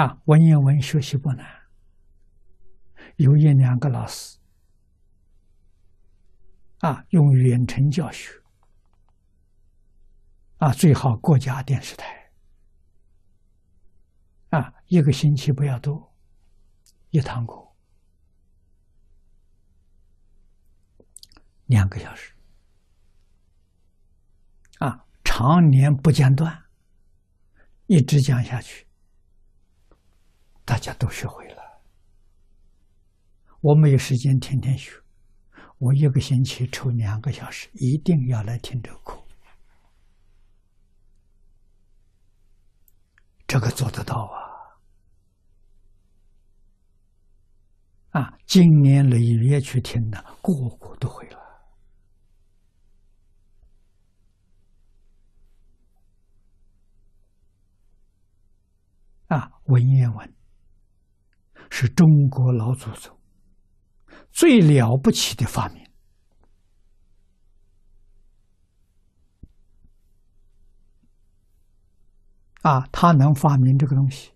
啊，文言文学习不难，有一两个老师啊，用远程教学。啊，最好国家电视台。啊，一个星期不要多，一堂课。两个小时。啊，常年不间断，一直讲下去。大家都学会了，我没有时间天天学，我一个星期抽两个小时，一定要来听这个课，这个做得到啊！啊，今年累月去听的，个个都会了，啊，文言文。是中国老祖宗最了不起的发明啊！他能发明这个东西，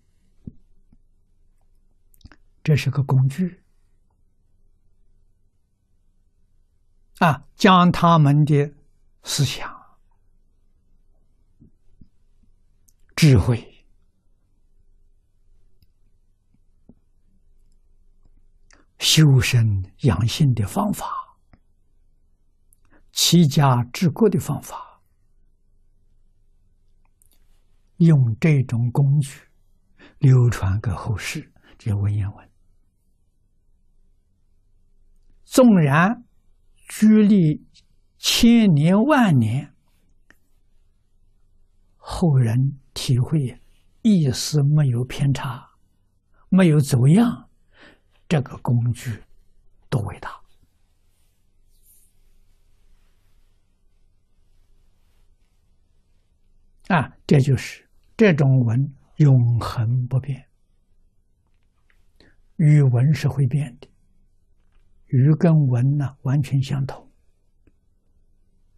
这是个工具啊，将他们的思想、智慧。修身养性的方法，齐家治国的方法，用这种工具流传给后世，这文言文。纵然距离千年万年，后人体会意思没有偏差，没有走样。这个工具多伟大啊！这就是这种文永恒不变，语文是会变的，语跟文呢完全相同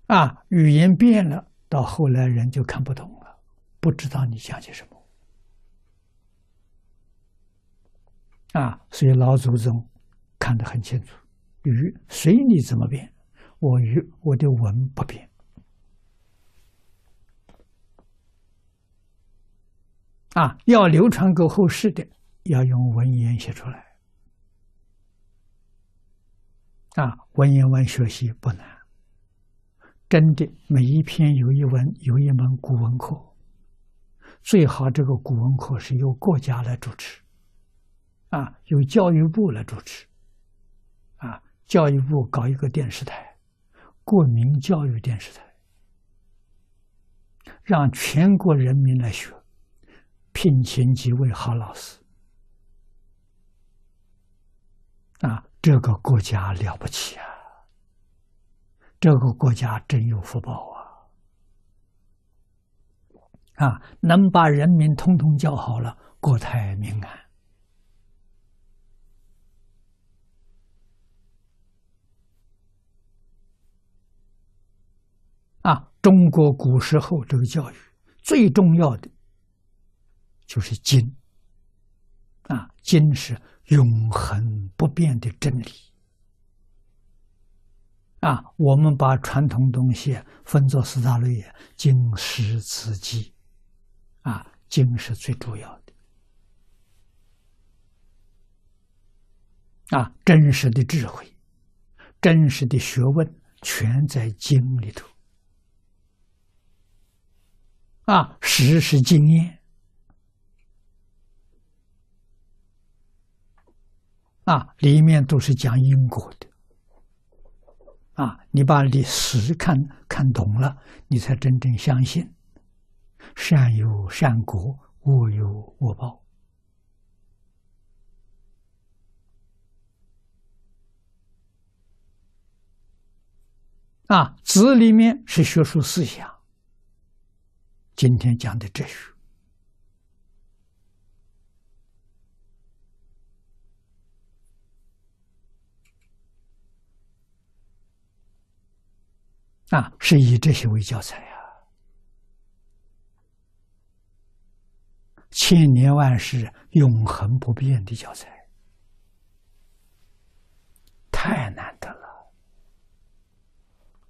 啊。语言变了，到后来人就看不懂了，不知道你讲些什么。啊，所以老祖宗看得很清楚，语随你怎么变，我语我的文不变。啊，要流传给后世的，要用文言写出来。啊，文言文学习不难，真的每一篇有一文有一门古文课，最好这个古文课是由国家来主持。啊，由教育部来主持，啊，教育部搞一个电视台，国民教育电视台，让全国人民来学，聘请几位好老师，啊，这个国家了不起啊，这个国家真有福报啊，啊，能把人民通通教好了，国泰民安。中国古时候这个教育最重要的就是经。啊，经是永恒不变的真理。啊，我们把传统东西分作四大类：经、史、子、记。啊，经是最主要的。啊，真实的智慧、真实的学问，全在经里头。啊，实是经验。啊，里面都是讲因果的。啊，你把历史看看懂了，你才真正相信善有善果，恶有恶报。啊，子里面是学术思想。今天讲的哲学啊，是以这些为教材啊。千年万世、永恒不变的教材。